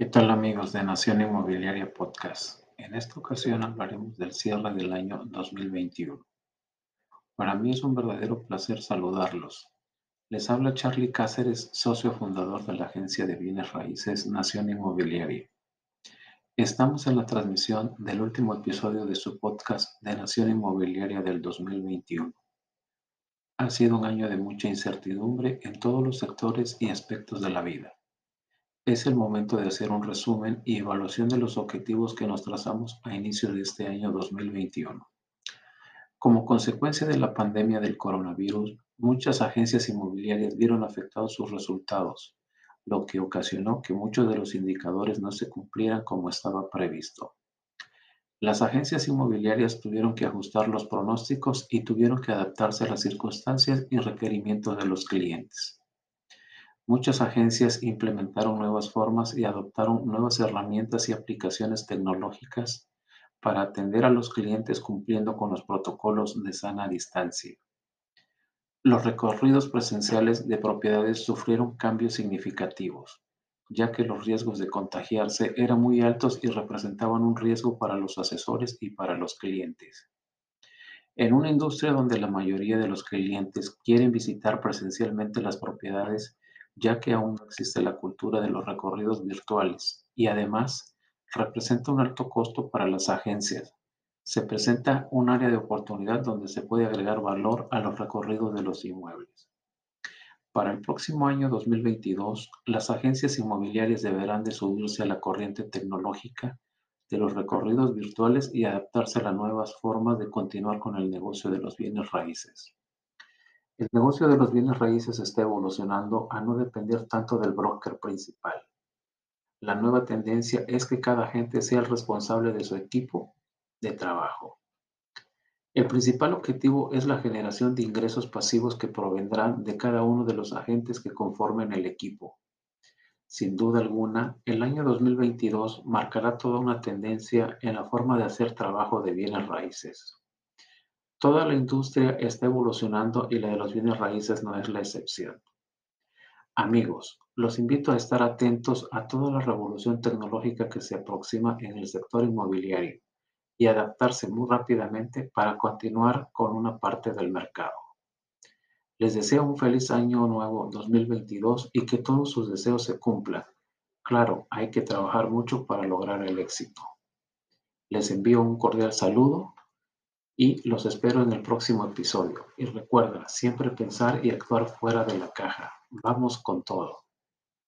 ¿Qué tal amigos de Nación Inmobiliaria Podcast? En esta ocasión hablaremos del cierre del año 2021. Para mí es un verdadero placer saludarlos. Les habla Charlie Cáceres, socio fundador de la agencia de bienes raíces Nación Inmobiliaria. Estamos en la transmisión del último episodio de su podcast de Nación Inmobiliaria del 2021. Ha sido un año de mucha incertidumbre en todos los sectores y aspectos de la vida es el momento de hacer un resumen y evaluación de los objetivos que nos trazamos a inicio de este año 2021. Como consecuencia de la pandemia del coronavirus, muchas agencias inmobiliarias vieron afectados sus resultados, lo que ocasionó que muchos de los indicadores no se cumplieran como estaba previsto. Las agencias inmobiliarias tuvieron que ajustar los pronósticos y tuvieron que adaptarse a las circunstancias y requerimientos de los clientes. Muchas agencias implementaron nuevas formas y adoptaron nuevas herramientas y aplicaciones tecnológicas para atender a los clientes cumpliendo con los protocolos de sana distancia. Los recorridos presenciales de propiedades sufrieron cambios significativos, ya que los riesgos de contagiarse eran muy altos y representaban un riesgo para los asesores y para los clientes. En una industria donde la mayoría de los clientes quieren visitar presencialmente las propiedades, ya que aún no existe la cultura de los recorridos virtuales y además representa un alto costo para las agencias. Se presenta un área de oportunidad donde se puede agregar valor a los recorridos de los inmuebles. Para el próximo año 2022, las agencias inmobiliarias deberán de subirse a la corriente tecnológica de los recorridos virtuales y adaptarse a las nuevas formas de continuar con el negocio de los bienes raíces. El negocio de los bienes raíces está evolucionando a no depender tanto del broker principal. La nueva tendencia es que cada agente sea el responsable de su equipo de trabajo. El principal objetivo es la generación de ingresos pasivos que provendrán de cada uno de los agentes que conformen el equipo. Sin duda alguna, el año 2022 marcará toda una tendencia en la forma de hacer trabajo de bienes raíces. Toda la industria está evolucionando y la de los bienes raíces no es la excepción. Amigos, los invito a estar atentos a toda la revolución tecnológica que se aproxima en el sector inmobiliario y adaptarse muy rápidamente para continuar con una parte del mercado. Les deseo un feliz año nuevo 2022 y que todos sus deseos se cumplan. Claro, hay que trabajar mucho para lograr el éxito. Les envío un cordial saludo y los espero en el próximo episodio. Y recuerda, siempre pensar y actuar fuera de la caja. Vamos con todo.